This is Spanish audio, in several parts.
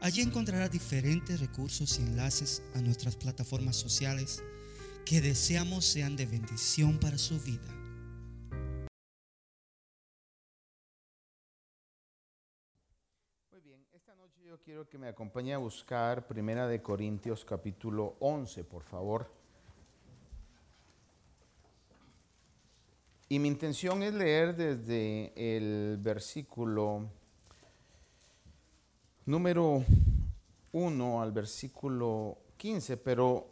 Allí encontrará diferentes recursos y enlaces a nuestras plataformas sociales que deseamos sean de bendición para su vida. Muy bien, esta noche yo quiero que me acompañe a buscar Primera de Corintios capítulo 11, por favor. Y mi intención es leer desde el versículo número 1 al versículo 15, pero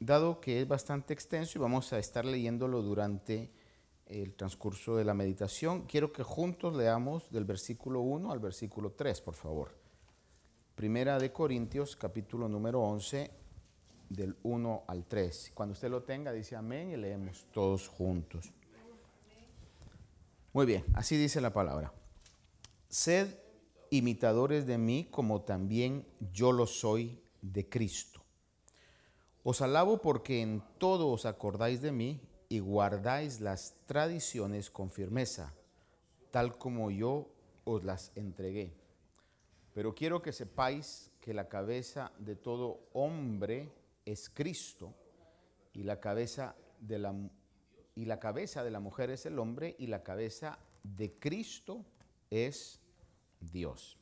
dado que es bastante extenso y vamos a estar leyéndolo durante el transcurso de la meditación, quiero que juntos leamos del versículo 1 al versículo 3, por favor. Primera de Corintios, capítulo número 11, del 1 al 3. Cuando usted lo tenga, dice amén y leemos todos juntos. Muy bien, así dice la palabra. Sed imitadores de mí como también yo lo soy de Cristo. Os alabo porque en todo os acordáis de mí y guardáis las tradiciones con firmeza, tal como yo os las entregué. Pero quiero que sepáis que la cabeza de todo hombre es Cristo y la cabeza de la, y la, cabeza de la mujer es el hombre y la cabeza de Cristo es Dios.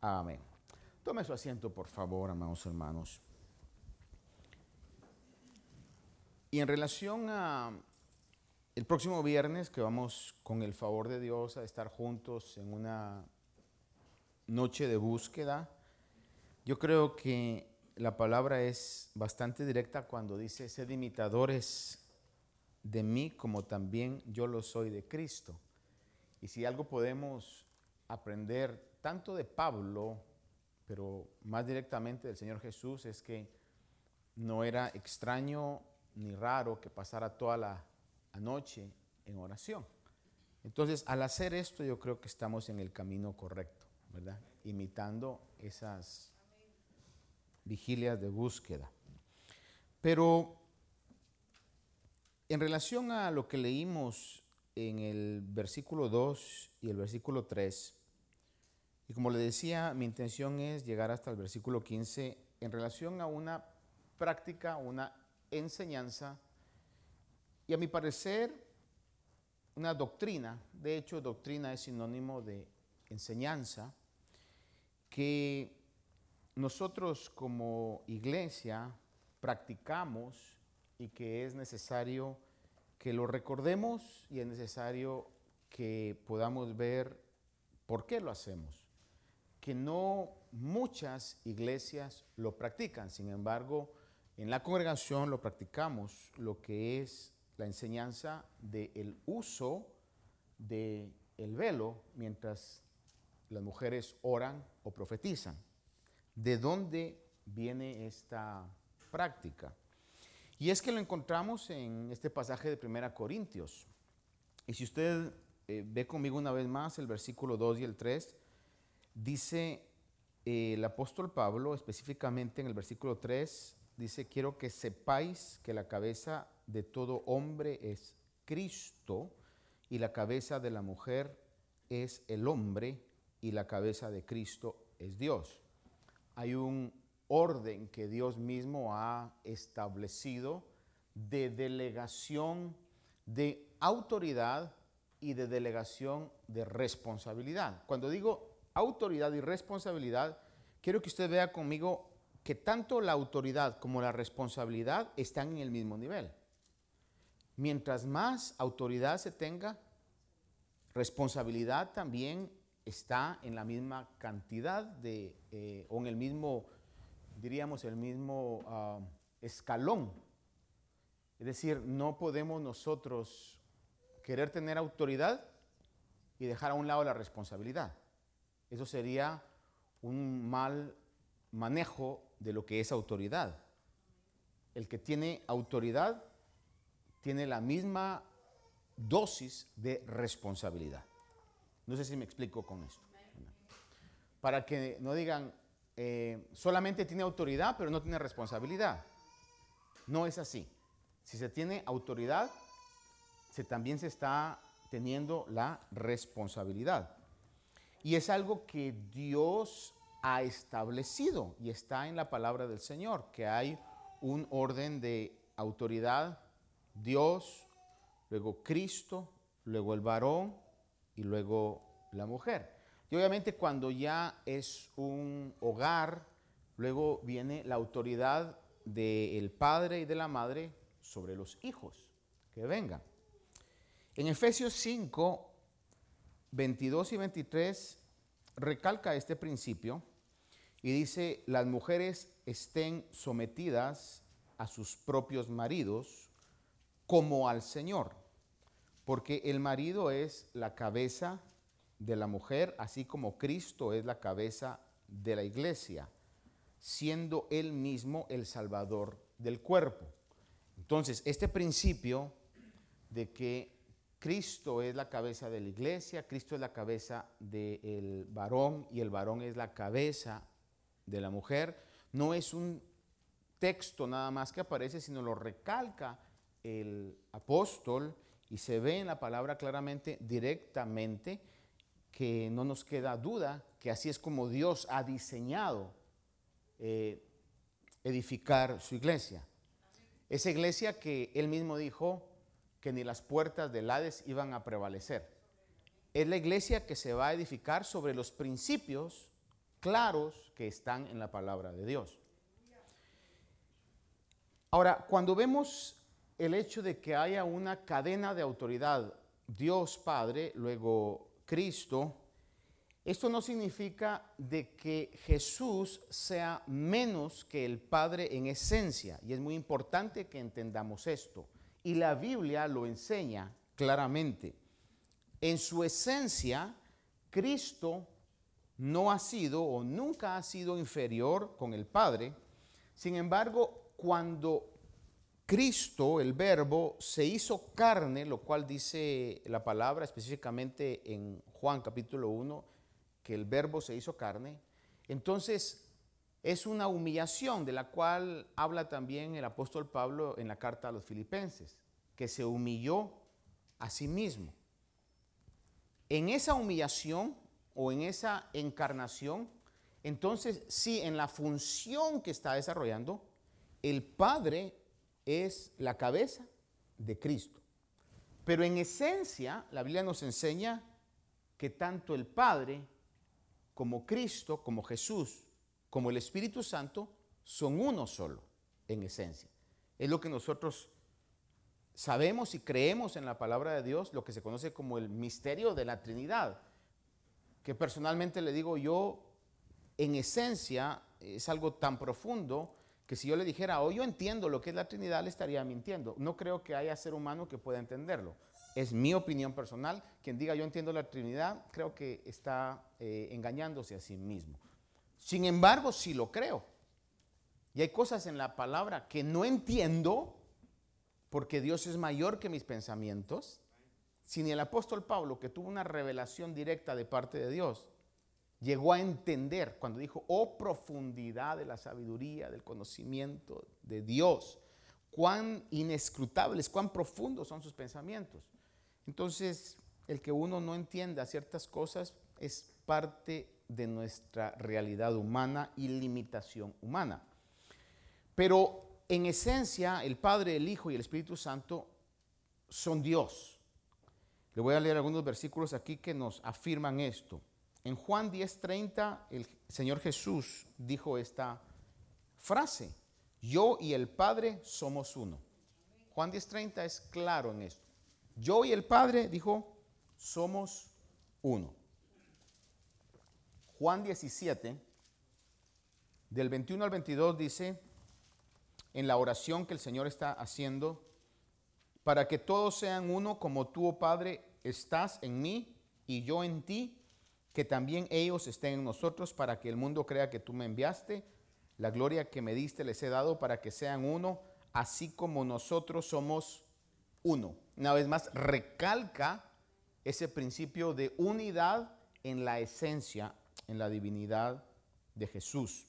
Amén. Tome su asiento, por favor, amados hermanos. Y en relación a el próximo viernes, que vamos con el favor de Dios a estar juntos en una noche de búsqueda, yo creo que la palabra es bastante directa cuando dice, sed imitadores de mí como también yo lo soy de Cristo. Y si algo podemos aprender tanto de Pablo, pero más directamente del Señor Jesús, es que no era extraño ni raro que pasara toda la noche en oración. Entonces, al hacer esto, yo creo que estamos en el camino correcto, ¿verdad? Imitando esas vigilias de búsqueda. Pero en relación a lo que leímos en el versículo 2 y el versículo 3. Y como le decía, mi intención es llegar hasta el versículo 15 en relación a una práctica, una enseñanza y a mi parecer una doctrina. De hecho, doctrina es sinónimo de enseñanza que nosotros como iglesia practicamos y que es necesario que lo recordemos y es necesario que podamos ver por qué lo hacemos. Que no muchas iglesias lo practican, sin embargo, en la congregación lo practicamos, lo que es la enseñanza del uso del el velo mientras las mujeres oran o profetizan. ¿De dónde viene esta práctica? Y es que lo encontramos en este pasaje de Primera Corintios. Y si usted eh, ve conmigo una vez más el versículo 2 y el 3, dice eh, el apóstol Pablo, específicamente en el versículo 3, dice, quiero que sepáis que la cabeza de todo hombre es Cristo y la cabeza de la mujer es el hombre y la cabeza de Cristo es Dios. Hay un orden que Dios mismo ha establecido de delegación de autoridad y de delegación de responsabilidad. Cuando digo autoridad y responsabilidad, quiero que usted vea conmigo que tanto la autoridad como la responsabilidad están en el mismo nivel. Mientras más autoridad se tenga, responsabilidad también está en la misma cantidad de, eh, o en el mismo diríamos, el mismo ah, escalón. Es decir, no podemos nosotros querer tener autoridad y dejar a un lado la responsabilidad. Eso sería un mal manejo de lo que es autoridad. El que tiene autoridad tiene la misma dosis de responsabilidad. No sé si me explico con esto. Para que no digan, eh, solamente tiene autoridad, pero no tiene responsabilidad. No es así. Si se tiene autoridad, se, también se está teniendo la responsabilidad. Y es algo que Dios ha establecido y está en la palabra del Señor, que hay un orden de autoridad, Dios, luego Cristo, luego el varón y luego la mujer. Y obviamente cuando ya es un hogar, luego viene la autoridad del padre y de la madre sobre los hijos que vengan. En Efesios 5, 22 y 23 recalca este principio y dice, las mujeres estén sometidas a sus propios maridos como al Señor, porque el marido es la cabeza de la mujer, así como Cristo es la cabeza de la iglesia, siendo él mismo el salvador del cuerpo. Entonces, este principio de que Cristo es la cabeza de la iglesia, Cristo es la cabeza del varón y el varón es la cabeza de la mujer, no es un texto nada más que aparece, sino lo recalca el apóstol y se ve en la palabra claramente, directamente, que no nos queda duda que así es como Dios ha diseñado eh, edificar su iglesia. Esa iglesia que él mismo dijo, que ni las puertas del Hades iban a prevalecer. Es la iglesia que se va a edificar sobre los principios claros que están en la palabra de Dios. Ahora, cuando vemos el hecho de que haya una cadena de autoridad, Dios Padre, luego Cristo, esto no significa de que Jesús sea menos que el Padre en esencia, y es muy importante que entendamos esto. Y la Biblia lo enseña claramente. En su esencia, Cristo no ha sido o nunca ha sido inferior con el Padre. Sin embargo, cuando Cristo, el verbo, se hizo carne, lo cual dice la palabra específicamente en Juan capítulo 1, que el verbo se hizo carne, entonces es una humillación de la cual habla también el apóstol Pablo en la carta a los filipenses, que se humilló a sí mismo. En esa humillación o en esa encarnación, entonces sí, en la función que está desarrollando, el Padre es la cabeza de Cristo. Pero en esencia, la Biblia nos enseña que tanto el Padre como Cristo, como Jesús, como el Espíritu Santo, son uno solo en esencia. Es lo que nosotros sabemos y creemos en la palabra de Dios, lo que se conoce como el misterio de la Trinidad, que personalmente le digo yo, en esencia es algo tan profundo que si yo le dijera, oh, yo entiendo lo que es la Trinidad, le estaría mintiendo. No creo que haya ser humano que pueda entenderlo. Es mi opinión personal. Quien diga yo entiendo la Trinidad, creo que está eh, engañándose a sí mismo. Sin embargo, sí lo creo. Y hay cosas en la palabra que no entiendo porque Dios es mayor que mis pensamientos. Si ni el apóstol Pablo, que tuvo una revelación directa de parte de Dios, llegó a entender cuando dijo, oh profundidad de la sabiduría, del conocimiento de Dios, cuán inescrutables, cuán profundos son sus pensamientos. Entonces, el que uno no entienda ciertas cosas es parte de nuestra realidad humana y limitación humana. Pero en esencia, el Padre, el Hijo y el Espíritu Santo son Dios. Le voy a leer algunos versículos aquí que nos afirman esto. En Juan 10:30 el Señor Jesús dijo esta frase, yo y el Padre somos uno. Juan 10:30 es claro en esto. Yo y el Padre, dijo, somos uno. Juan 17, del 21 al 22 dice, en la oración que el Señor está haciendo, para que todos sean uno como tú, oh Padre, estás en mí y yo en ti, que también ellos estén en nosotros, para que el mundo crea que tú me enviaste. La gloria que me diste les he dado para que sean uno, así como nosotros somos uno. Una vez más, recalca ese principio de unidad en la esencia, en la divinidad de Jesús.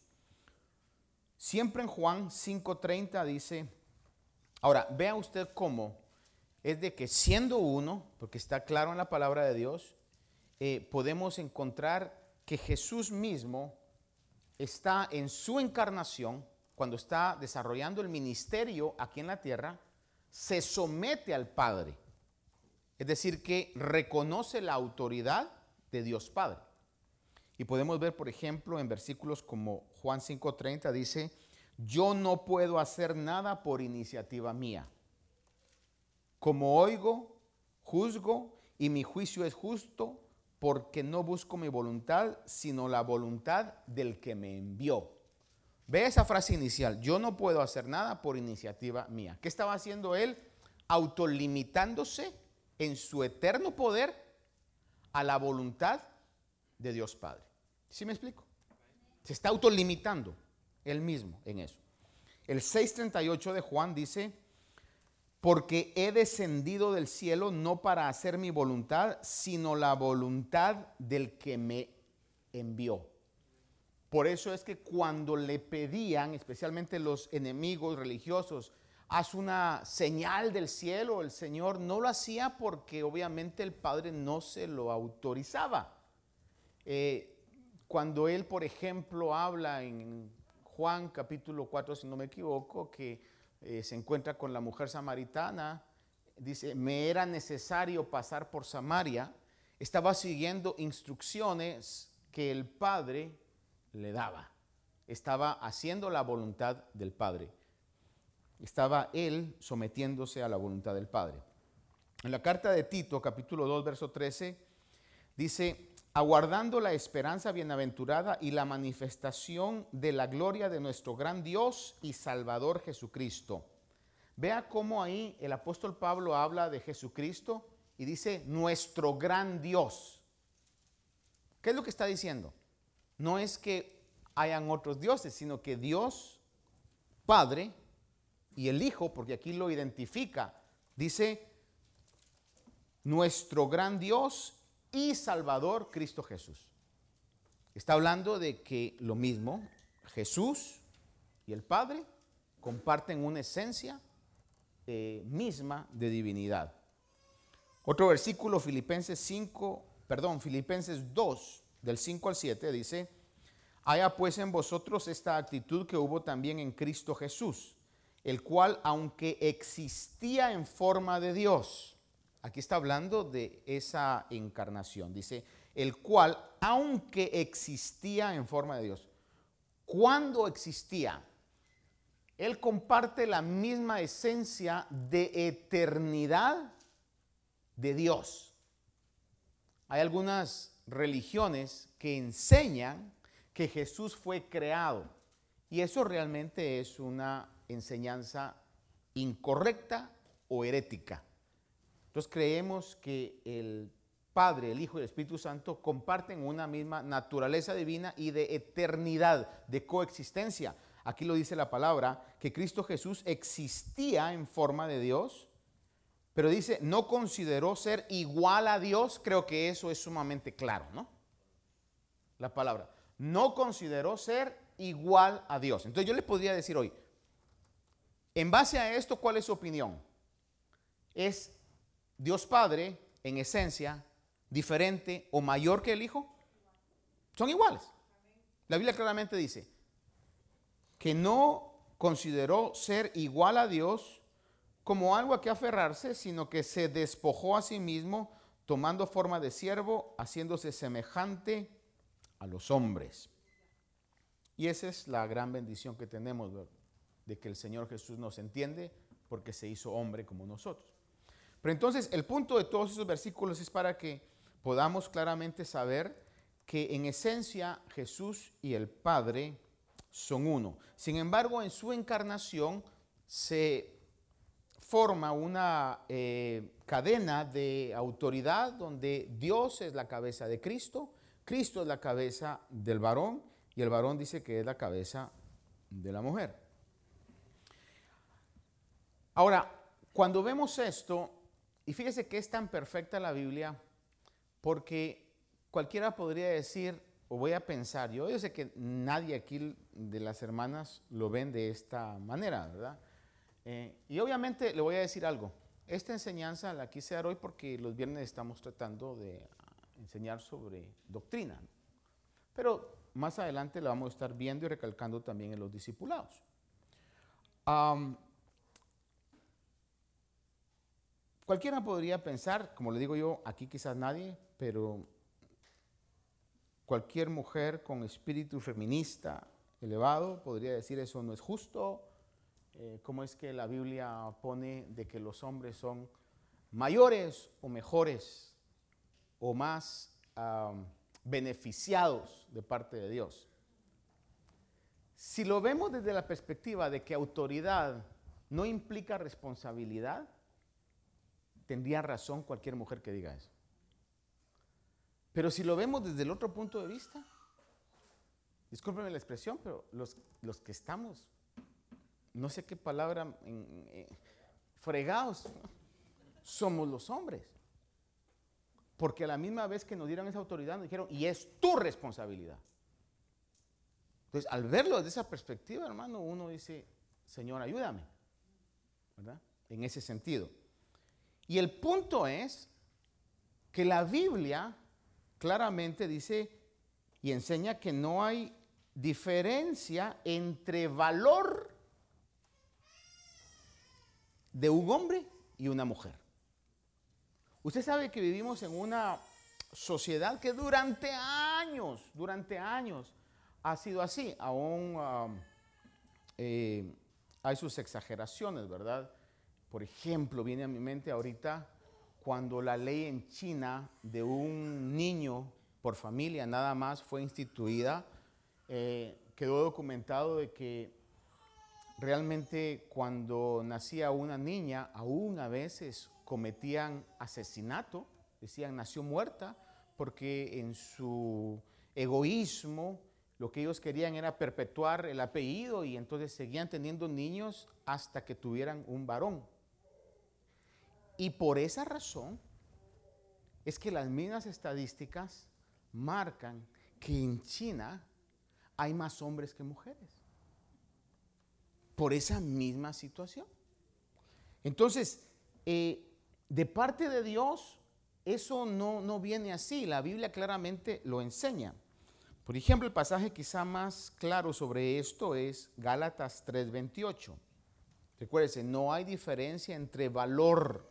Siempre en Juan 5:30 dice, ahora vea usted cómo es de que siendo uno, porque está claro en la palabra de Dios, eh, podemos encontrar que Jesús mismo está en su encarnación, cuando está desarrollando el ministerio aquí en la tierra, se somete al Padre. Es decir, que reconoce la autoridad de Dios Padre. Y podemos ver, por ejemplo, en versículos como Juan 5:30 dice, yo no puedo hacer nada por iniciativa mía. Como oigo, juzgo y mi juicio es justo porque no busco mi voluntad, sino la voluntad del que me envió. Ve esa frase inicial, yo no puedo hacer nada por iniciativa mía. ¿Qué estaba haciendo él? Autolimitándose en su eterno poder a la voluntad de Dios Padre. ¿Sí me explico? Se está autolimitando él mismo en eso. El 638 de Juan dice, porque he descendido del cielo no para hacer mi voluntad, sino la voluntad del que me envió. Por eso es que cuando le pedían, especialmente los enemigos religiosos, haz una señal del cielo, el Señor no lo hacía porque obviamente el Padre no se lo autorizaba. Eh, cuando Él, por ejemplo, habla en Juan capítulo 4, si no me equivoco, que eh, se encuentra con la mujer samaritana, dice, me era necesario pasar por Samaria, estaba siguiendo instrucciones que el Padre le daba, estaba haciendo la voluntad del Padre, estaba él sometiéndose a la voluntad del Padre. En la carta de Tito, capítulo 2, verso 13, dice, aguardando la esperanza bienaventurada y la manifestación de la gloria de nuestro gran Dios y Salvador Jesucristo. Vea cómo ahí el apóstol Pablo habla de Jesucristo y dice nuestro gran Dios. ¿Qué es lo que está diciendo? No es que hayan otros dioses, sino que Dios, Padre, y el Hijo, porque aquí lo identifica, dice nuestro gran Dios y Salvador Cristo Jesús. Está hablando de que lo mismo, Jesús y el Padre comparten una esencia eh, misma de divinidad. Otro versículo, Filipenses 5, perdón, Filipenses 2, del 5 al 7, dice, haya pues en vosotros esta actitud que hubo también en Cristo Jesús, el cual, aunque existía en forma de Dios, Aquí está hablando de esa encarnación. Dice, el cual, aunque existía en forma de Dios, cuando existía, Él comparte la misma esencia de eternidad de Dios. Hay algunas religiones que enseñan que Jesús fue creado y eso realmente es una enseñanza incorrecta o herética. Entonces creemos que el Padre, el Hijo y el Espíritu Santo comparten una misma naturaleza divina y de eternidad, de coexistencia. Aquí lo dice la palabra, que Cristo Jesús existía en forma de Dios, pero dice, no consideró ser igual a Dios, creo que eso es sumamente claro, ¿no? La palabra, no consideró ser igual a Dios. Entonces yo le podría decir hoy, en base a esto, ¿cuál es su opinión? ¿Es Dios Padre, en esencia, diferente o mayor que el Hijo? Son iguales. La Biblia claramente dice que no consideró ser igual a Dios como algo a que aferrarse, sino que se despojó a sí mismo, tomando forma de siervo, haciéndose semejante a los hombres. Y esa es la gran bendición que tenemos, de que el Señor Jesús nos entiende porque se hizo hombre como nosotros. Pero entonces el punto de todos esos versículos es para que podamos claramente saber que en esencia Jesús y el Padre son uno. Sin embargo, en su encarnación se forma una eh, cadena de autoridad donde Dios es la cabeza de Cristo, Cristo es la cabeza del varón y el varón dice que es la cabeza de la mujer. Ahora, cuando vemos esto, y fíjese que es tan perfecta la Biblia, porque cualquiera podría decir, o voy a pensar, yo, sé que nadie aquí de las hermanas lo ven de esta manera, ¿verdad? Eh, y obviamente le voy a decir algo. Esta enseñanza la quise dar hoy porque los viernes estamos tratando de enseñar sobre doctrina. Pero más adelante la vamos a estar viendo y recalcando también en los discipulados. Cualquiera podría pensar, como le digo yo, aquí quizás nadie, pero cualquier mujer con espíritu feminista elevado podría decir eso no es justo. Eh, ¿Cómo es que la Biblia pone de que los hombres son mayores o mejores o más beneficiados de parte de Dios? Si lo vemos desde la perspectiva de que autoridad no implica responsabilidad, tendría razón cualquier mujer que diga eso. Pero si lo vemos desde el otro punto de vista, discúlpenme la expresión, pero los, los que estamos, no sé qué palabra, fregados, somos los hombres. Porque a la misma vez que nos dieron esa autoridad, nos dijeron, y es tu responsabilidad. Entonces, al verlo desde esa perspectiva, hermano, uno dice, Señor, ayúdame. ¿Verdad? En ese sentido. Y el punto es que la Biblia claramente dice y enseña que no hay diferencia entre valor de un hombre y una mujer. Usted sabe que vivimos en una sociedad que durante años, durante años ha sido así. Aún um, eh, hay sus exageraciones, ¿verdad? Por ejemplo, viene a mi mente ahorita cuando la ley en China de un niño por familia nada más fue instituida, eh, quedó documentado de que realmente cuando nacía una niña, aún a veces cometían asesinato, decían nació muerta, porque en su egoísmo lo que ellos querían era perpetuar el apellido y entonces seguían teniendo niños hasta que tuvieran un varón. Y por esa razón es que las mismas estadísticas marcan que en China hay más hombres que mujeres. Por esa misma situación. Entonces, eh, de parte de Dios, eso no, no viene así. La Biblia claramente lo enseña. Por ejemplo, el pasaje quizá más claro sobre esto es Gálatas 3:28. Recuérdense, no hay diferencia entre valor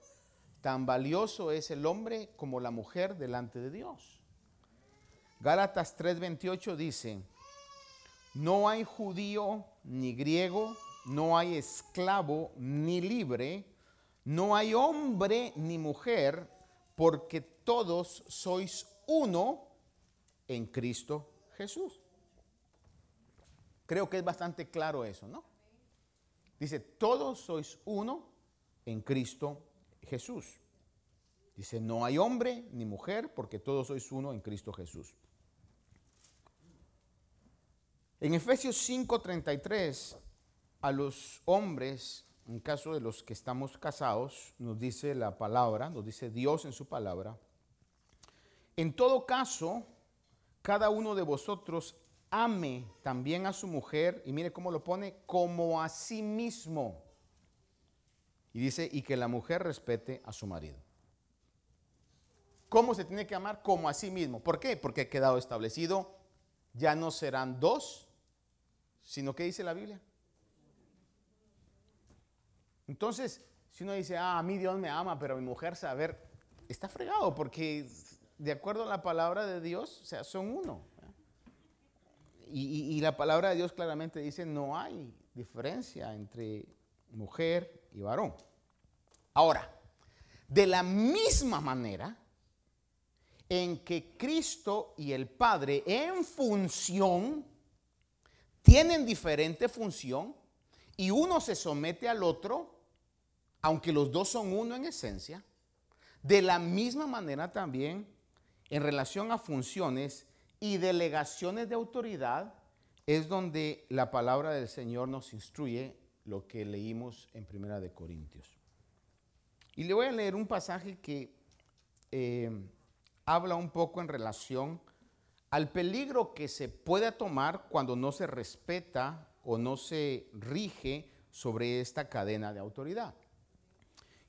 Tan valioso es el hombre como la mujer delante de Dios. Gálatas 3:28 dice, no hay judío ni griego, no hay esclavo ni libre, no hay hombre ni mujer, porque todos sois uno en Cristo Jesús. Creo que es bastante claro eso, ¿no? Dice, todos sois uno en Cristo Jesús. Dice, no hay hombre ni mujer porque todos sois uno en Cristo Jesús. En Efesios 5:33, a los hombres, en caso de los que estamos casados, nos dice la palabra, nos dice Dios en su palabra, en todo caso, cada uno de vosotros ame también a su mujer, y mire cómo lo pone, como a sí mismo. Y dice, y que la mujer respete a su marido. ¿Cómo se tiene que amar? Como a sí mismo. ¿Por qué? Porque ha quedado establecido, ya no serán dos, sino que dice la Biblia. Entonces, si uno dice, ah, a mí Dios me ama, pero a mi mujer saber, está fregado, porque de acuerdo a la palabra de Dios, o sea, son uno. Y, y la palabra de Dios claramente dice, no hay diferencia entre mujer y varón. Ahora, de la misma manera en que Cristo y el Padre en función tienen diferente función y uno se somete al otro, aunque los dos son uno en esencia, de la misma manera también en relación a funciones y delegaciones de autoridad, es donde la palabra del Señor nos instruye lo que leímos en Primera de Corintios. Y le voy a leer un pasaje que eh, habla un poco en relación al peligro que se puede tomar cuando no se respeta o no se rige sobre esta cadena de autoridad.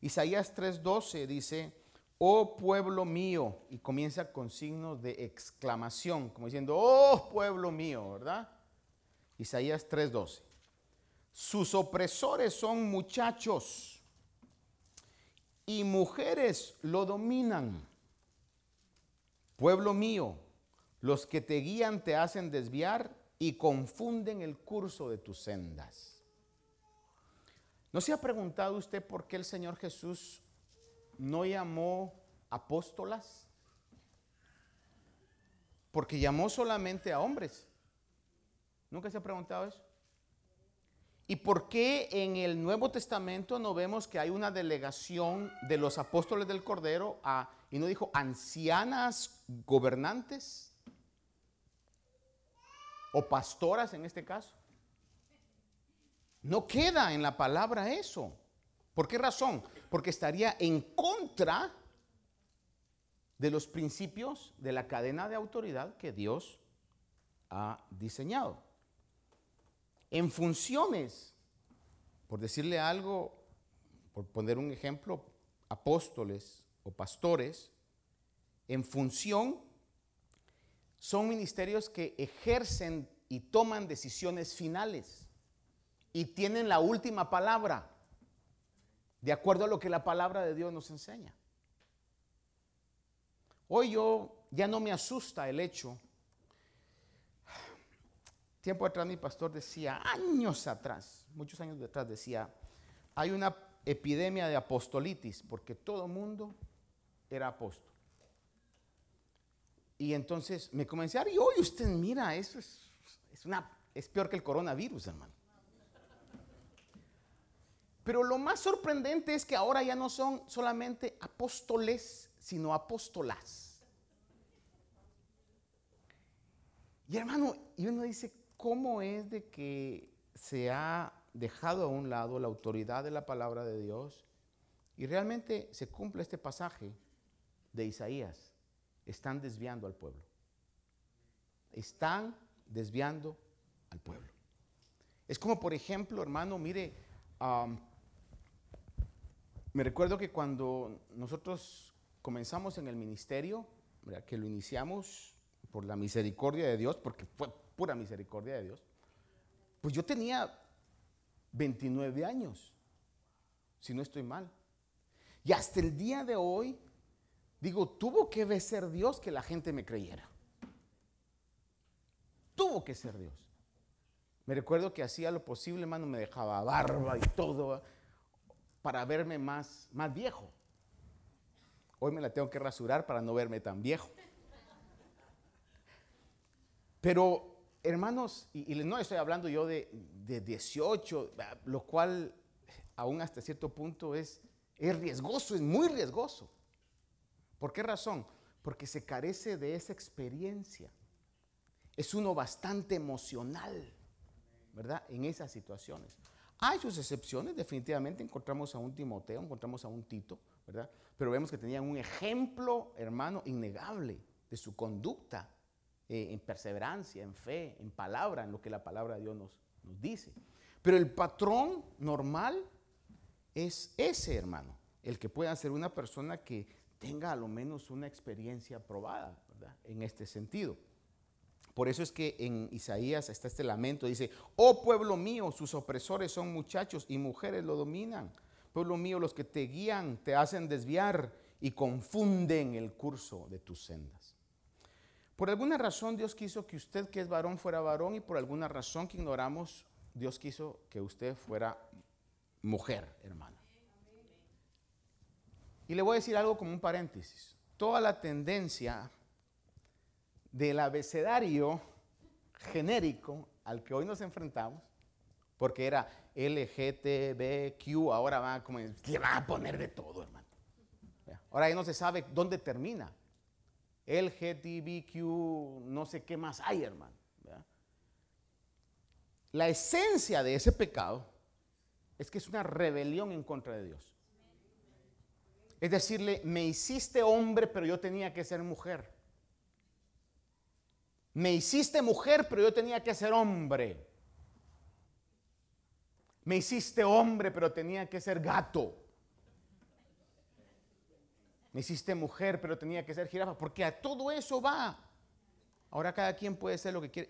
Isaías 3:12 dice, oh pueblo mío, y comienza con signos de exclamación, como diciendo, oh pueblo mío, ¿verdad? Isaías 3:12. Sus opresores son muchachos y mujeres lo dominan. Pueblo mío, los que te guían te hacen desviar y confunden el curso de tus sendas. ¿No se ha preguntado usted por qué el Señor Jesús no llamó apóstolas? Porque llamó solamente a hombres. ¿Nunca se ha preguntado eso? ¿Y por qué en el Nuevo Testamento no vemos que hay una delegación de los apóstoles del Cordero a, y no dijo ancianas gobernantes o pastoras en este caso? No queda en la palabra eso. ¿Por qué razón? Porque estaría en contra de los principios de la cadena de autoridad que Dios ha diseñado. En funciones, por decirle algo, por poner un ejemplo, apóstoles o pastores, en función son ministerios que ejercen y toman decisiones finales y tienen la última palabra, de acuerdo a lo que la palabra de Dios nos enseña. Hoy yo ya no me asusta el hecho Tiempo atrás mi pastor decía, años atrás, muchos años detrás decía, hay una epidemia de apostolitis porque todo mundo era apóstol. Y entonces me comencé a y hoy usted mira, eso es, es, es peor que el coronavirus, hermano. Pero lo más sorprendente es que ahora ya no son solamente apóstoles, sino apóstolas. Y hermano, y uno dice, cómo es de que se ha dejado a un lado la autoridad de la palabra de Dios y realmente se cumple este pasaje de Isaías. Están desviando al pueblo. Están desviando al pueblo. Es como, por ejemplo, hermano, mire, me recuerdo que cuando nosotros comenzamos en el ministerio, que lo iniciamos por la misericordia de Dios, porque fue pura misericordia de Dios, pues yo tenía 29 años, si no estoy mal. Y hasta el día de hoy, digo, tuvo que ser Dios que la gente me creyera. Tuvo que ser Dios. Me recuerdo que hacía lo posible, hermano, me dejaba barba y todo para verme más, más viejo. Hoy me la tengo que rasurar para no verme tan viejo. Pero hermanos, y, no estoy hablando yo de, 18, lo cual aún hasta cierto punto es, es riesgoso, es muy riesgoso. ¿Por qué razón? Porque se carece de esa experiencia. Es uno bastante emocional, ¿verdad? En esas situaciones. Hay sus excepciones, definitivamente encontramos a un Timoteo, encontramos a un Tito, ¿verdad? Pero vemos que tenían un ejemplo, hermano, innegable de su conducta eh, en perseverancia, en fe, en palabra, en lo que la palabra de Dios nos, nos dice. Pero el patrón normal es ese, hermano, el que pueda ser una persona que tenga a lo menos una experiencia probada, ¿verdad? En este sentido. Por eso es que en Isaías está este lamento, dice, oh pueblo mío, sus opresores son muchachos y mujeres lo dominan. Pueblo mío, los que te guían te hacen desviar y confunden el curso de tus sendas. Por alguna razón Dios quiso que usted que es varón fuera varón y por alguna razón que ignoramos, Dios quiso que usted fuera mujer, hermana. Y le voy a decir algo como un paréntesis. Toda la tendencia del abecedario genérico al que hoy nos enfrentamos, porque era LGTBQ, ahora va como, le a poner de todo, hermano. Ahora ya no se sabe dónde termina. LGTBQ, no sé qué más hay, hermano. la esencia de ese pecado es que es una rebelión en contra de Dios. Es decirle, me hiciste hombre, pero yo tenía que ser mujer. Me hiciste mujer, pero yo tenía que ser hombre. Me hiciste hombre, pero tenía que ser gato. Me hiciste mujer, pero tenía que ser jirafa. Porque a todo eso va. Ahora cada quien puede ser lo que quiere,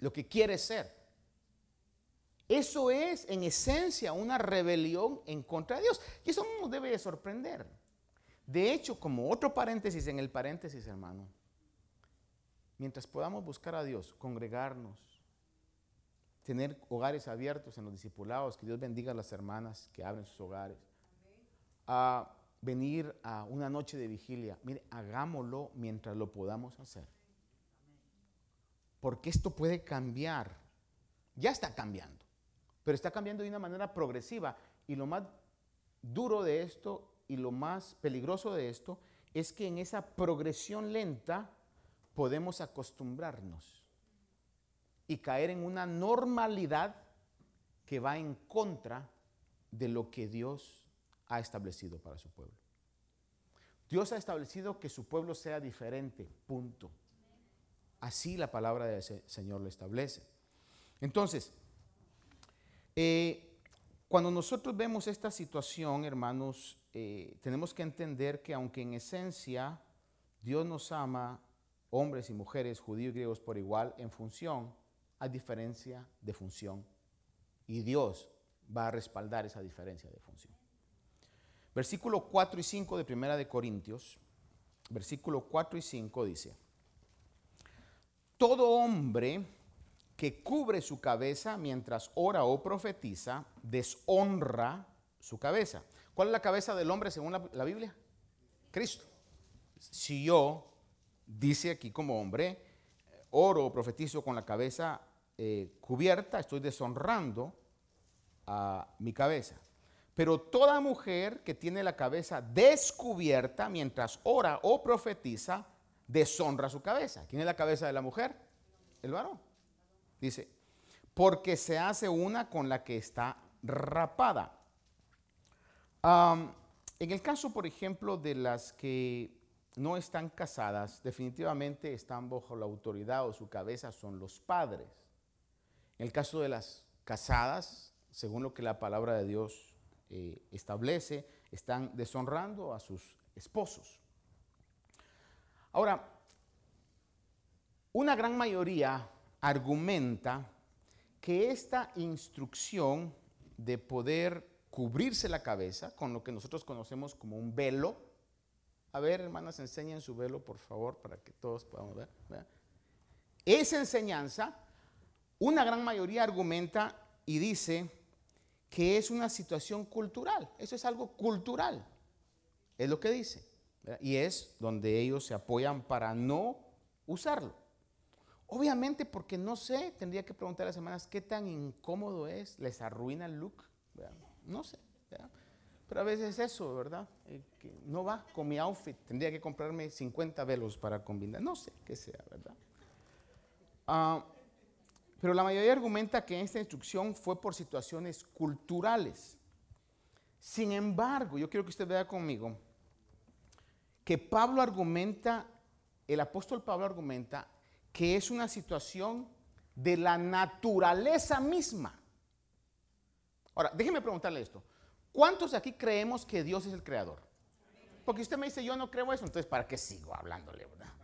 lo que quiere ser. Eso es en esencia una rebelión en contra de Dios. Y eso no nos debe de sorprender. De hecho, como otro paréntesis en el paréntesis, hermano, mientras podamos buscar a Dios, congregarnos, tener hogares abiertos en los discipulados, que Dios bendiga a las hermanas que abren sus hogares, a venir a una noche de vigilia, mire, hagámoslo mientras lo podamos hacer. Porque esto puede cambiar, ya está cambiando, pero está cambiando de una manera progresiva. Y lo más duro de esto y lo más peligroso de esto es que en esa progresión lenta podemos acostumbrarnos y caer en una normalidad que va en contra de lo que Dios ha establecido para su pueblo. Dios ha establecido que su pueblo sea diferente, punto. Así la palabra del Señor lo establece. Entonces, eh, cuando nosotros vemos esta situación, hermanos, eh, tenemos que entender que aunque en esencia Dios nos ama, hombres y mujeres, judíos y griegos por igual, en función, hay diferencia de función. Y Dios va a respaldar esa diferencia de función. Versículo 4 y 5 de Primera de Corintios, versículo 4 y 5 dice, todo hombre que cubre su cabeza mientras ora o profetiza, deshonra su cabeza. ¿Cuál es la cabeza del hombre según la, Biblia? Cristo. Si yo, dice aquí como hombre, oro o profetizo con la cabeza eh, cubierta, estoy deshonrando a mi cabeza. Pero toda mujer que tiene la cabeza descubierta mientras ora o profetiza, deshonra su cabeza. ¿Quién es la cabeza de la mujer? El varón. Dice, porque se hace una con la que está rapada en el caso, por ejemplo, de las que no están casadas, definitivamente están bajo la autoridad o su cabeza son los padres. En el caso de las casadas, según lo que la palabra de Dios eh, establece, están deshonrando a sus esposos. Ahora, una gran mayoría argumenta que esta instrucción de poder cubrirse la cabeza con lo que nosotros conocemos como un velo. A ver, hermanas, enseñen su velo, por favor, para que todos podamos ver. Esa enseñanza, una gran mayoría argumenta y dice que es una situación cultural. Eso es algo cultural. Es lo que dice. Y es donde ellos se apoyan para no usarlo. Obviamente porque no sé, tendría que preguntar a las hermanas qué tan incómodo es, les arruina el look. No sé. Pero a veces eso, ¿verdad? Eh, no va con mi outfit. Tendría que comprarme 50 velos para combinar. No sé qué sea, ¿verdad? Ah, pero la mayoría argumenta que esta instrucción fue por situaciones culturales. Sin embargo, yo quiero que usted vea conmigo que Pablo argumenta, el apóstol Pablo argumenta que es una situación de la naturaleza misma. Ahora, déjeme preguntarle esto. ¿Cuántos aquí creemos que Dios es el creador? Porque usted me dice, yo no creo eso, entonces ¿para qué sigo hablándole, verdad?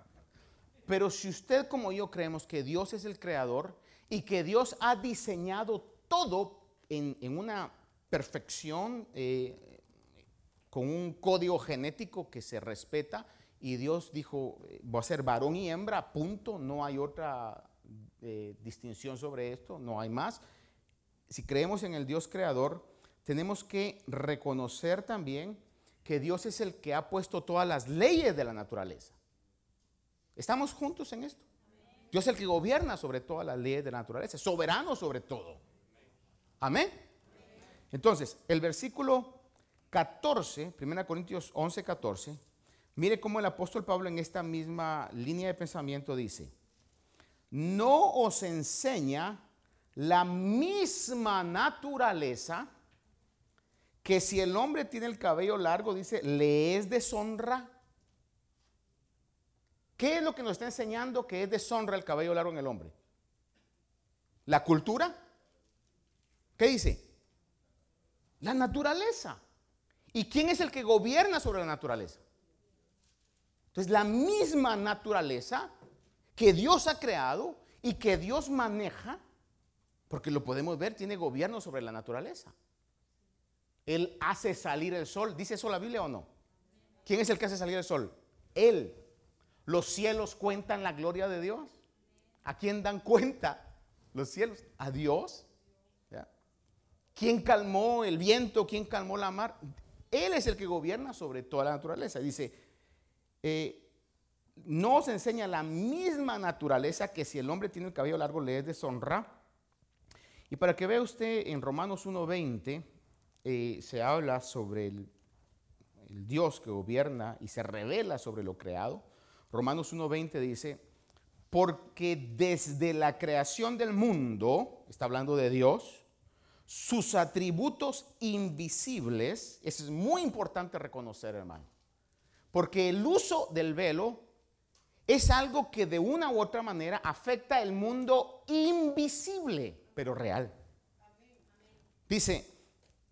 Pero si usted como yo creemos que Dios es el creador y que Dios ha diseñado todo en, una perfección, eh, con un código genético que se respeta, y Dios dijo, eh, voy a ser varón y hembra, punto, no hay otra eh, distinción sobre esto, no hay más si creemos en el Dios creador, tenemos que reconocer también que Dios es el que ha puesto todas las leyes de la naturaleza. ¿Estamos juntos en esto? Dios es el que gobierna sobre todas las leyes de la naturaleza, soberano sobre todo. Amén. Entonces, el versículo 14, 1 Corintios 11, 14, mire cómo el apóstol Pablo en esta misma línea de pensamiento dice, no os enseña la misma naturaleza que si el hombre tiene el cabello largo, dice, le es deshonra. ¿Qué es lo que nos está enseñando que es deshonra el cabello largo en el hombre? ¿La cultura? ¿Qué dice? La naturaleza. ¿Y quién es el que gobierna sobre la naturaleza? Entonces, la misma naturaleza que Dios ha creado y que Dios maneja, porque lo podemos ver, tiene gobierno sobre la naturaleza. Él hace salir el sol. ¿Dice eso la Biblia o no? ¿Quién es el que hace salir el sol? Él. Los cielos cuentan la gloria de Dios. ¿A quién dan cuenta los cielos? A Dios. ¿Quién calmó el viento? ¿Quién calmó la mar? Él es el que gobierna sobre toda la naturaleza. Dice, eh, nos enseña la misma naturaleza que si el hombre tiene el cabello largo le es deshonra. Y para que vea usted en Romanos 1.20, eh, se habla sobre el, Dios que gobierna y se revela sobre lo creado. Romanos 1.20 dice, porque desde la creación del mundo, está hablando de Dios, sus atributos invisibles, eso es muy importante reconocer, hermano, porque el uso del velo es algo que de una u otra manera afecta el mundo invisible, pero real. Dice,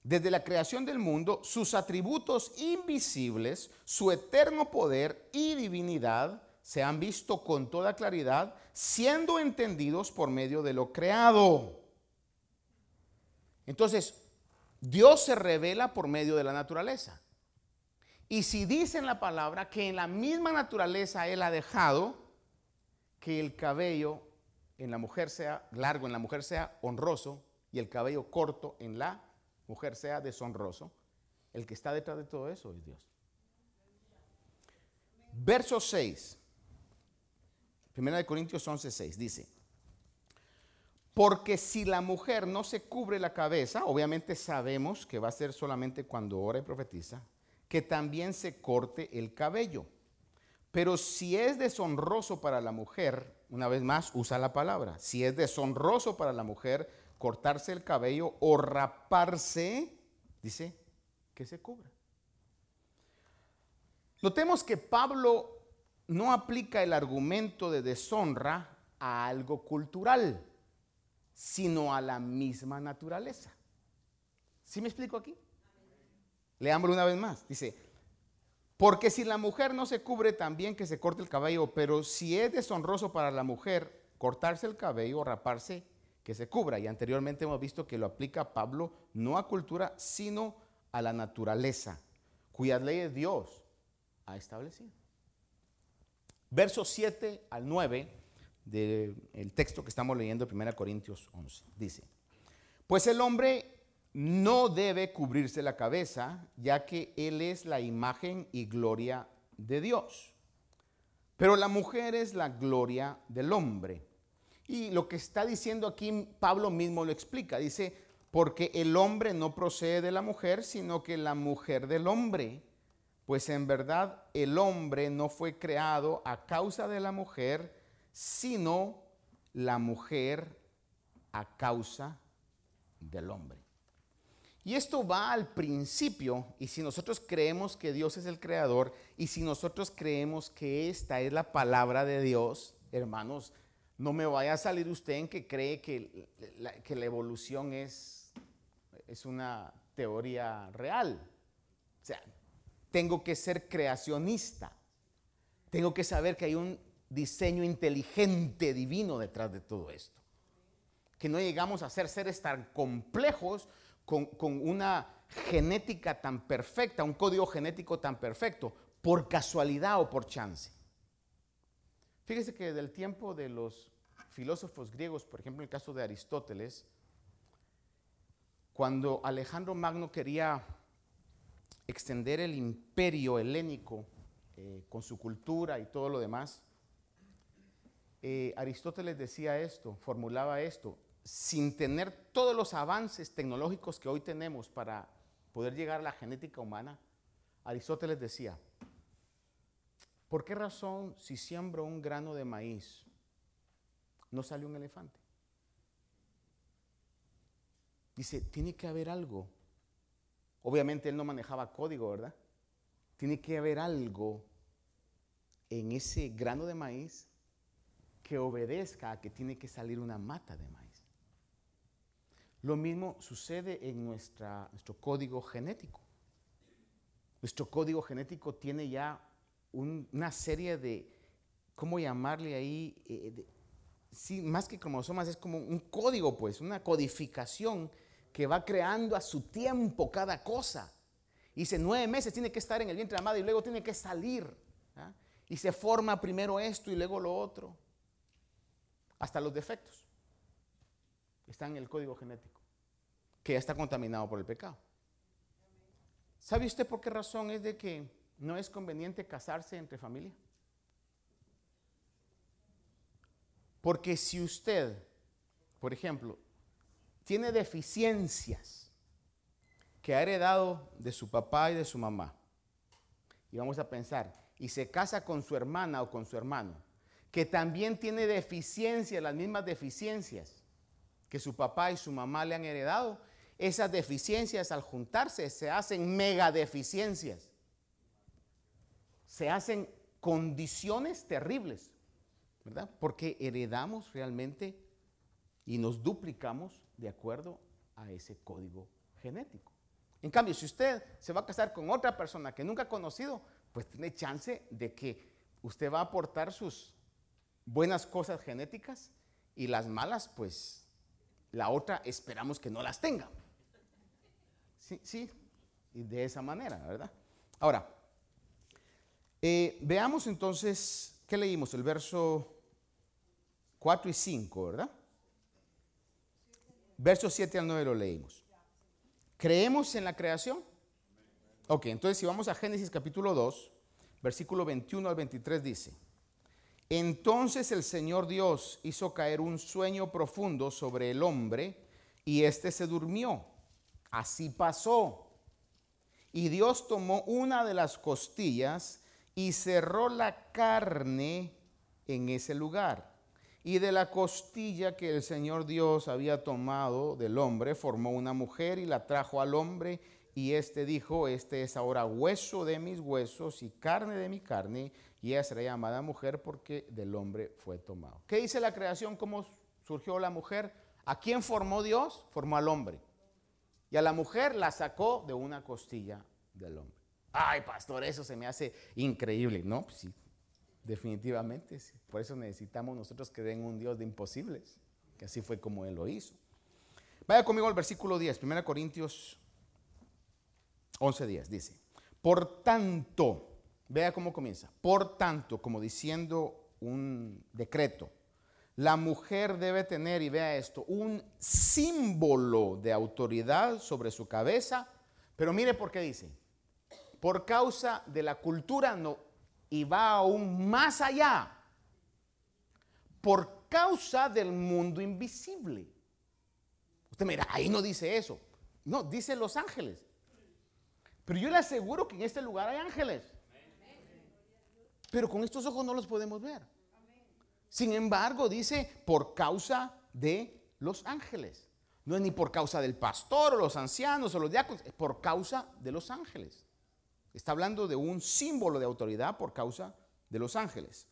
desde la creación del mundo, sus atributos invisibles, su eterno poder y divinidad se han visto con toda claridad, siendo entendidos por medio de lo creado. Entonces, Dios se revela por medio de la naturaleza. Y si dice en la palabra que en la misma naturaleza Él ha dejado que el cabello en la mujer sea largo, en la mujer sea honroso y el cabello corto en la mujer sea deshonroso, el que está detrás de todo eso es Dios. Verso 6. Primera de Corintios 11, 6 dice, porque si la mujer no se cubre la cabeza, obviamente sabemos que va a ser solamente cuando ora y profetiza, que también se corte el cabello. Pero si es deshonroso para la mujer, una vez más usa la palabra, si es deshonroso para la mujer cortarse el cabello o raparse, dice que se cubra. Notemos que Pablo no aplica el argumento de deshonra a algo cultural, sino a la misma naturaleza. ¿Sí me explico aquí? Leámoslo una vez más. Dice, porque si la mujer no se cubre también que se corte el cabello, pero si es deshonroso para la mujer cortarse el cabello o raparse, que se cubra. Y anteriormente hemos visto que lo aplica Pablo no a cultura, sino a la naturaleza, cuyas leyes Dios ha establecido. Versos 7 al 9 del texto que estamos leyendo, 1 Corintios 11, dice, pues el hombre no debe cubrirse la cabeza, ya que él es la imagen y gloria de Dios. Pero la mujer es la gloria del hombre. Y lo que está diciendo aquí Pablo mismo lo explica. Dice, porque el hombre no procede de la mujer, sino que la mujer del hombre. Pues en verdad el hombre no fue creado a causa de la mujer, sino la mujer a causa del hombre. Y esto va al principio, y si nosotros creemos que Dios es el creador, y si nosotros creemos que esta es la palabra de Dios, hermanos, no me vaya a salir usted en que cree que la, que la evolución es, es una teoría real. O sea, tengo que ser creacionista. Tengo que saber que hay un diseño inteligente divino detrás de todo esto. Que no llegamos a ser seres tan complejos con, con, una genética tan perfecta, un código genético tan perfecto, por casualidad o por chance. Fíjese que desde el tiempo de los filósofos griegos, por ejemplo, en el caso de Aristóteles, cuando Alejandro Magno quería extender el imperio helénico eh, con su cultura y todo lo demás, eh, Aristóteles decía esto, formulaba esto, sin tener todos los avances tecnológicos que hoy tenemos para poder llegar a la genética humana, Aristóteles decía, ¿por qué razón si siembro un grano de maíz no sale un elefante. dice, tiene que haber algo. Obviamente él no manejaba código, ¿verdad? Tiene que haber algo en ese grano de maíz que obedezca a que tiene que salir una mata de maíz. Lo mismo sucede en nuestro código genético. Nuestro código genético tiene ya una serie de, ¿cómo llamarle ahí? Eh, sí, más que cromosomas, es como un código, pues, una codificación que va creando a su tiempo cada cosa. Dice, nueve meses tiene que estar en el vientre de la madre y luego tiene que salir. ¿ah? Y se forma primero esto y luego lo otro. Hasta los defectos están en el código genético, que ya está contaminado por el pecado. ¿Sabe usted por qué razón es de que no es conveniente casarse entre familia? Porque si usted, por ejemplo, tiene deficiencias que ha heredado de su papá y de su mamá, y vamos a pensar, y se casa con su hermana o con su hermano, que también tiene deficiencias, las mismas deficiencias que su papá y su mamá le han heredado, esas deficiencias al juntarse se hacen mega deficiencias. Se hacen condiciones terribles, ¿verdad? Porque heredamos realmente y nos duplicamos de acuerdo a ese código genético. En cambio, si usted se va a casar con otra persona que nunca ha conocido, pues tiene chance de que usted va a aportar sus buenas cosas genéticas y las malas, pues la otra esperamos que no las tenga. Sí, sí, y de esa manera, ¿verdad? Ahora, eh, veamos entonces, ¿qué leímos? El verso 4 y 5, ¿verdad? Versos 7 al 9 lo leímos. ¿Creemos en la creación? Ok, entonces si vamos a Génesis capítulo 2, versículo 21 al 23 dice, entonces el Señor Dios hizo caer un sueño profundo sobre el hombre y éste se durmió. Así pasó. Y Dios tomó una de las costillas y cerró la carne en ese lugar. Y de la costilla que el Señor Dios había tomado del hombre, formó una mujer y la trajo al hombre. Y éste dijo, este es ahora hueso de mis huesos y carne de mi carne y ella será llamada mujer porque del hombre fue tomado. ¿Qué dice la creación? ¿Cómo surgió la mujer? ¿A quién formó Dios? Formó al hombre. Y a la mujer la sacó de una costilla del hombre. Ay, pastor, eso se me hace increíble. No, pues sí, definitivamente. Sí. Por eso necesitamos nosotros que den un Dios de imposibles, que así fue como Él lo hizo. Vaya conmigo al versículo 10, 1 Corintios 11, 10, dice, por tanto, Vea cómo comienza. Por tanto, como diciendo un decreto, la mujer debe tener, y vea esto, un símbolo de autoridad sobre su cabeza, pero mire por qué dice, por causa de la cultura no, y va aún más allá, por causa del mundo invisible. Usted mira, ahí no dice eso, no, dice los ángeles. Pero yo le aseguro que en este lugar hay ángeles. Pero con estos ojos no los podemos ver. Sin embargo, dice, por causa de los ángeles. No es ni por causa del pastor o los ancianos o los diáconos, es por causa de los ángeles. Está hablando de un símbolo de autoridad por causa de los ángeles.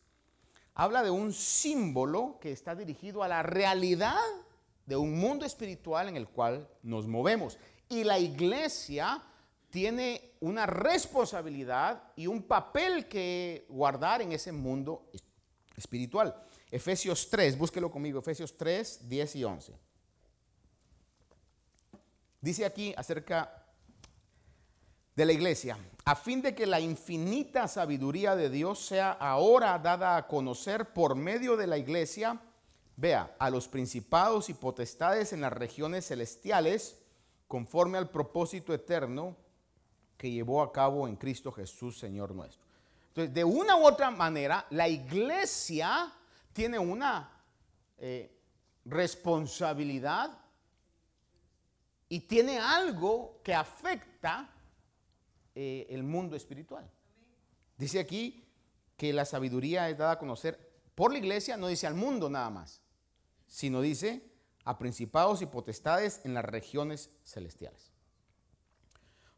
Habla de un símbolo que está dirigido a la realidad de un mundo espiritual en el cual nos movemos. Y la iglesia tiene una responsabilidad y un papel que guardar en ese mundo espiritual. Efesios 3, búsquelo conmigo, Efesios 3, 10 y 11. Dice aquí acerca de la iglesia, a fin de que la infinita sabiduría de Dios sea ahora dada a conocer por medio de la iglesia, vea, a los principados y potestades en las regiones celestiales, conforme al propósito eterno que llevó a cabo en Cristo Jesús, Señor nuestro. Entonces, de una u otra manera, la iglesia tiene una eh, responsabilidad y tiene algo que afecta eh, el mundo espiritual. Dice aquí que la sabiduría es dada a conocer por la iglesia, no dice al mundo nada más, sino dice a principados y potestades en las regiones celestiales.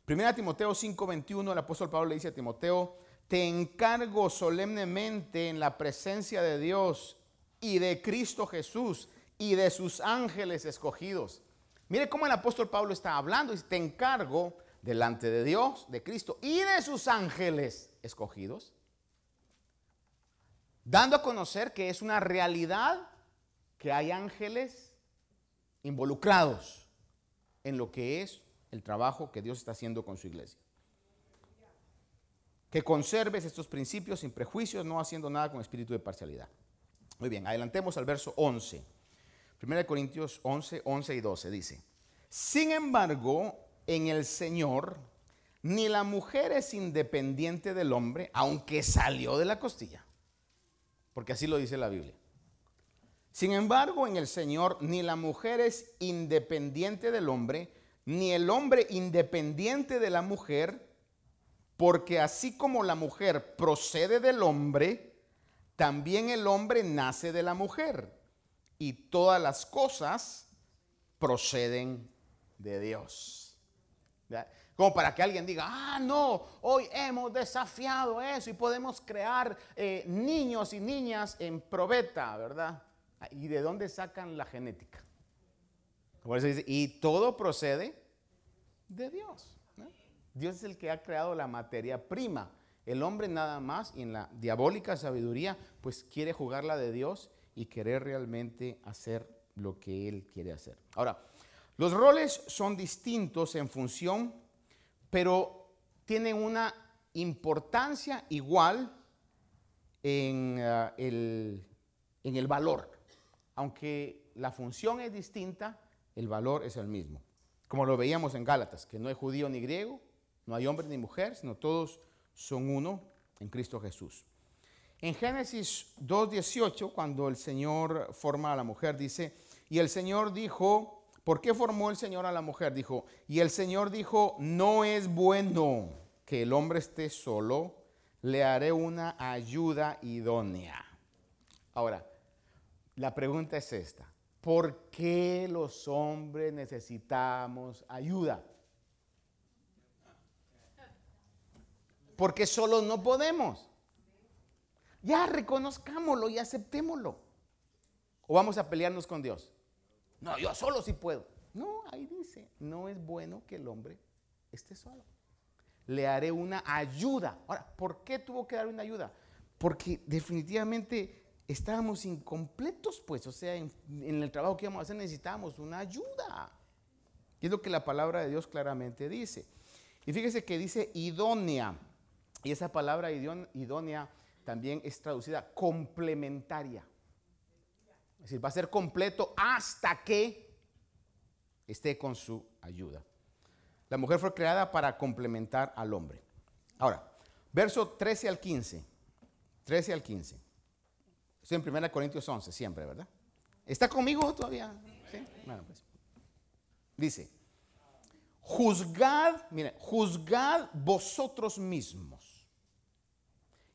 Primera Timoteo 5:21, el apóstol Pablo le dice a Timoteo, te encargo solemnemente en la presencia de Dios y de Cristo Jesús y de sus ángeles escogidos. Mire cómo el apóstol Pablo está hablando y te encargo delante de Dios, de Cristo y de sus ángeles escogidos, dando a conocer que es una realidad que hay ángeles involucrados en lo que es el trabajo que Dios está haciendo con su iglesia. Que conserves estos principios sin prejuicios, no haciendo nada con espíritu de parcialidad. Muy bien, adelantemos al verso 11. 1 Corintios 11, 11 y 12 dice, sin embargo, en el Señor, ni la mujer es independiente del hombre, aunque salió de la costilla, porque así lo dice la Biblia. Sin embargo, en el Señor, ni la mujer es independiente del hombre, ni el hombre independiente de la mujer, porque así como la mujer procede del hombre, también el hombre nace de la mujer. Y todas las cosas proceden de Dios. Como para que alguien diga, ah, no, hoy hemos desafiado eso y podemos crear eh, niños y niñas en probeta, ¿verdad? ¿Y de dónde sacan la genética? Eso dice, y todo procede de Dios. Dios es el que ha creado la materia prima. El hombre nada más y en la diabólica sabiduría pues quiere jugarla de Dios y querer realmente hacer lo que Él quiere hacer. Ahora, los roles son distintos en función, pero tienen una importancia igual en, ah, el, en el valor. Aunque la función es distinta, el valor es el mismo. Como lo veíamos en Gálatas, que no hay judío ni griego, no hay hombre ni mujer, sino todos son uno en Cristo Jesús. En Génesis 2.18, cuando el Señor forma a la mujer, dice, y el Señor dijo, ¿por qué formó el Señor a la mujer? Dijo, y el Señor dijo, no es bueno que el hombre esté solo, le haré una ayuda idónea. Ahora, la pregunta es esta. ¿Por qué los hombres necesitamos ayuda? Porque solo no podemos. Ya reconozcámoslo y aceptémoslo. ¿O vamos a pelearnos con Dios? No, yo solo sí puedo. No, ahí dice, no es bueno que el hombre esté solo. Le haré una ayuda. Ahora, ¿por qué tuvo que dar una ayuda? Porque definitivamente estábamos incompletos, pues, o sea, en, el trabajo que íbamos a hacer necesitábamos una ayuda. Y es lo que la palabra de Dios claramente dice. Y fíjese que dice idónea. Y esa palabra idónea también es traducida complementaria. Es decir, va a ser completo hasta que esté con su ayuda. La mujer fue creada para complementar al hombre. Ahora, verso 13 al 15. 13 al 15. Estoy en 1 Corintios 11, siempre, ¿verdad? ¿Está conmigo todavía? ¿Sí? Bueno, pues. Dice, juzgad, mire, juzgad vosotros mismos.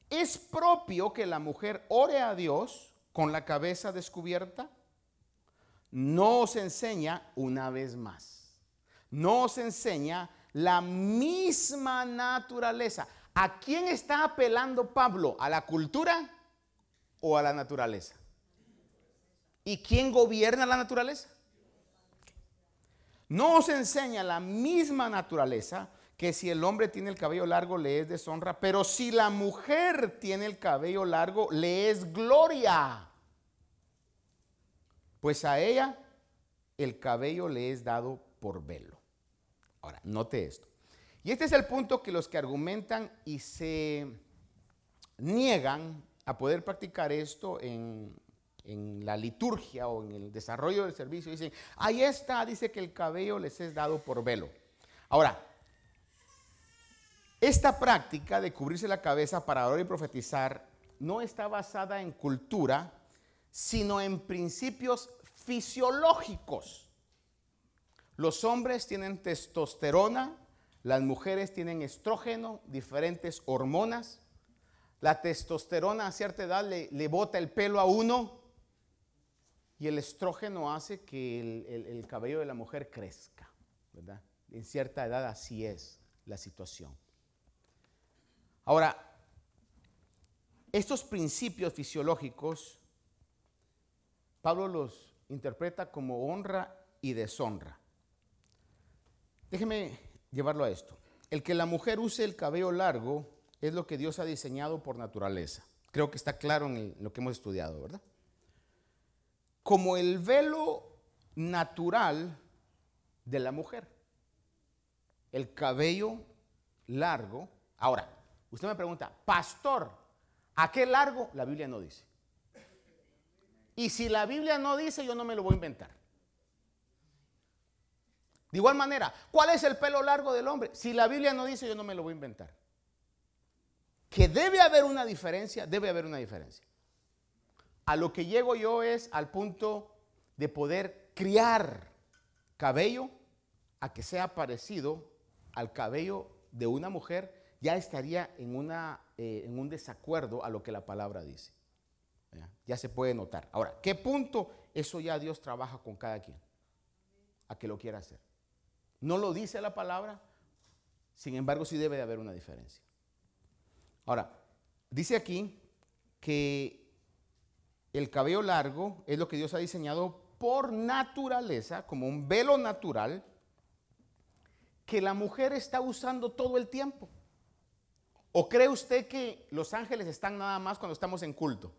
¿Es propio que la mujer ore a Dios con la cabeza descubierta? No os enseña una vez más. No os enseña la misma naturaleza. ¿A quién está apelando Pablo? ¿A la cultura? o a la naturaleza? ¿Y quién gobierna la naturaleza? No os enseña la misma naturaleza que si el hombre tiene el cabello largo le es deshonra, pero si la mujer tiene el cabello largo le es gloria. Pues a ella el cabello le es dado por velo. Ahora, note esto. Y este es el punto que los que argumentan y se niegan a poder practicar esto en, la liturgia o en el desarrollo del servicio. Dicen, ahí está, dice que el cabello les es dado por velo. Ahora, esta práctica de cubrirse la cabeza para orar y profetizar no está basada en cultura, sino en principios fisiológicos. Los hombres tienen testosterona, las mujeres tienen estrógeno, diferentes hormonas. La testosterona a cierta edad le, bota el pelo a uno. y el estrógeno hace que el, cabello de la mujer crezca, ¿verdad? En cierta edad así es la situación. Ahora, estos principios fisiológicos, Pablo los interpreta como honra y deshonra. Déjeme llevarlo a esto. El que la mujer use el cabello largo es lo que Dios ha diseñado por naturaleza. Creo que está claro en lo que hemos estudiado, ¿verdad? Como el velo natural de la mujer. El cabello largo. Ahora, usted me pregunta, pastor, ¿a qué largo? La Biblia no dice. Y si la Biblia no dice, yo no me lo voy a inventar. De igual manera, ¿cuál es el pelo largo del hombre? Si la Biblia no dice, yo no me lo voy a inventar. Que debe haber una diferencia, debe haber una diferencia. A lo que llego yo es al punto de poder criar cabello a que sea parecido al cabello de una mujer, ya estaría en, una, eh, en un desacuerdo a lo que la palabra dice. Ya se puede notar. Ahora, ¿qué punto? Eso ya Dios trabaja con cada quien, a que lo quiera hacer. No lo dice la palabra, sin embargo sí debe de haber una diferencia. Ahora, dice aquí que el cabello largo es lo que Dios ha diseñado por naturaleza, como un velo natural, que la mujer está usando todo el tiempo. ¿O cree usted que los ángeles están nada más cuando estamos en culto?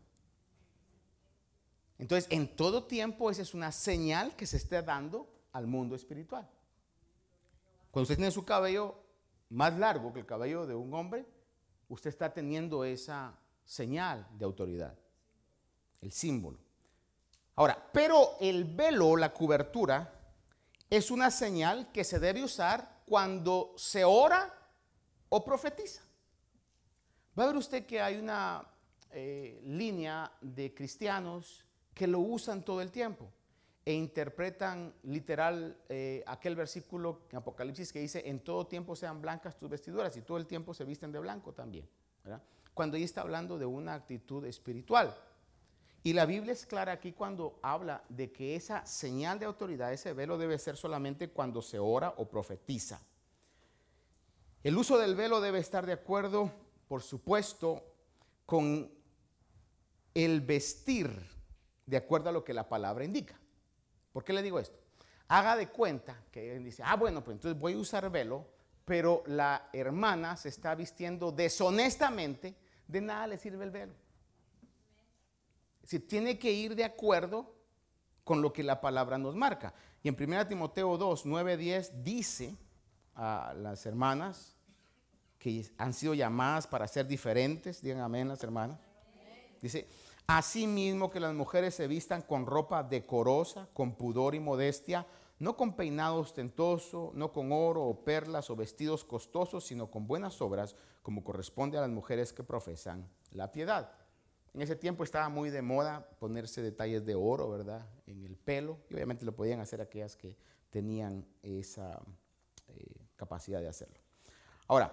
Entonces, en todo tiempo esa es una señal que se está dando al mundo espiritual. Cuando usted tiene su cabello más largo que el cabello de un hombre, usted está teniendo esa señal de autoridad, el símbolo. Ahora, pero el velo, la cobertura, es una señal que se debe usar cuando se ora o profetiza. Va a ver usted que hay una eh, línea de cristianos que lo usan todo el tiempo e interpretan literal eh, aquel versículo en Apocalipsis que dice, en todo tiempo sean blancas tus vestiduras y todo el tiempo se visten de blanco también. Cuando ahí está hablando de una actitud espiritual. Y la Biblia es clara aquí cuando habla de que esa señal de autoridad, ese velo debe ser solamente cuando se ora o profetiza. El uso del velo debe estar de acuerdo, por supuesto, con el vestir, de acuerdo a lo que la palabra indica. ¿Por qué le digo esto? Haga de cuenta que dice, ah, bueno, pues entonces voy a usar velo, pero la hermana se está vistiendo deshonestamente, de nada le sirve el velo. Si tiene que ir de acuerdo con lo que la palabra nos marca. Y en 1 Timoteo 2, 9, 10 dice a las hermanas que han sido llamadas para ser diferentes, digan amén las hermanas. Dice, Asimismo que las mujeres se vistan con ropa decorosa, con pudor y modestia, no con peinado ostentoso, no con oro o perlas o vestidos costosos, sino con buenas obras, como corresponde a las mujeres que profesan la piedad. En ese tiempo estaba muy de moda ponerse detalles de oro, ¿verdad? En el pelo, y obviamente lo podían hacer aquellas que tenían esa eh, capacidad de hacerlo. Ahora,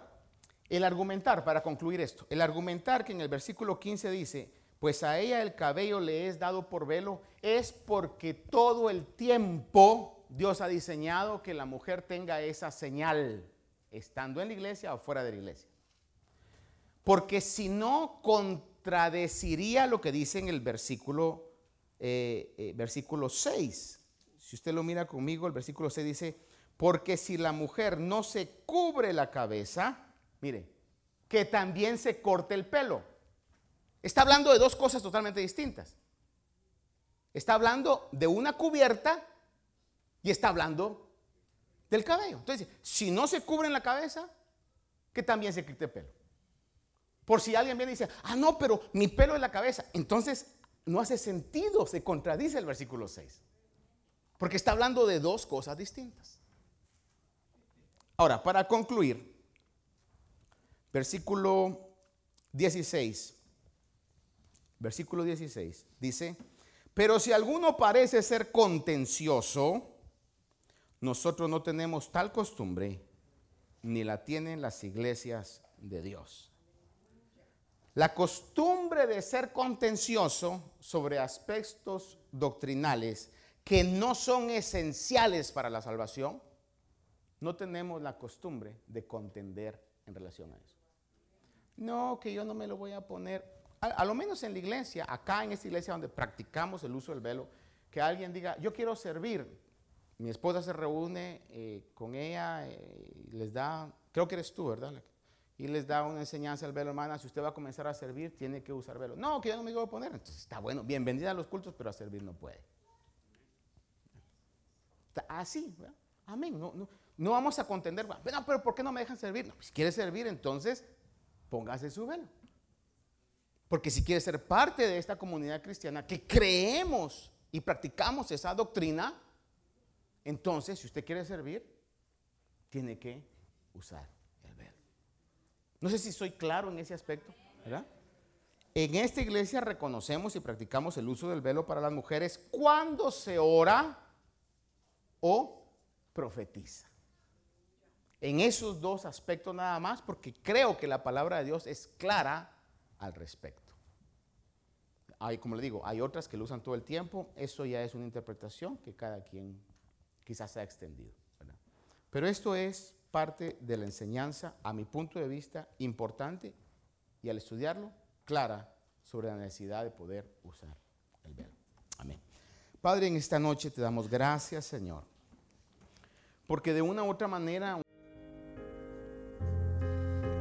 el argumentar, para concluir esto, el argumentar que en el versículo 15 dice, pues a ella el cabello le es dado por velo, es porque todo el tiempo Dios ha diseñado que la mujer tenga esa señal, estando en la iglesia o fuera de la iglesia. Porque si no, contradeciría lo que dice en el versículo, eh, eh, versículo 6. Si usted lo mira conmigo, el versículo 6 dice, porque si la mujer no se cubre la cabeza, mire, que también se corte el pelo. Está hablando de dos cosas totalmente distintas. Está hablando de una cubierta y está hablando del cabello. Entonces, si no se cubre en la cabeza, que también se quite el pelo. Por si alguien viene y dice, ah, no, pero mi pelo es la cabeza. Entonces, no hace sentido, se contradice el versículo 6. Porque está hablando de dos cosas distintas. Ahora, para concluir, versículo 16 versículo 16, dice, pero si alguno parece ser contencioso, nosotros no tenemos tal costumbre, ni la tienen las iglesias de Dios. La costumbre de ser contencioso sobre aspectos doctrinales que no son esenciales para la salvación, no tenemos la costumbre de contender en relación a eso. No, que yo no me lo voy a poner. A, lo menos en la iglesia, acá en esta iglesia donde practicamos el uso del velo, que alguien diga, yo quiero servir. Mi esposa se reúne eh, con ella eh, y les da, creo que eres tú, ¿verdad? y les da una enseñanza al velo, hermana, si usted va a comenzar a servir, tiene que usar velo. No, que yo no me voy a poner. Entonces está bueno, bienvenida a los cultos, pero a servir no puede. así. Amén. No, vamos a contender, pero ¿por qué no me dejan servir? No, si quiere servir, entonces póngase su velo. Porque si quiere ser parte de esta comunidad cristiana que creemos y practicamos esa doctrina, entonces si usted quiere servir, tiene que usar no sé si soy claro en ese aspecto, ¿verdad? En esta iglesia reconocemos y practicamos el uso del velo para las mujeres cuando se ora o profetiza. En esos dos aspectos nada más, porque creo que la palabra de Dios es clara al respecto. Hay, como le digo, hay otras que lo usan todo el tiempo. Eso ya es una interpretación que cada quien quizás ha extendido. Pero esto es parte de la enseñanza, a mi punto de vista, importante y al estudiarlo, clara sobre la necesidad de poder usar el velo. Amén. Padre, en esta noche te damos gracias, Señor, porque de una u otra manera...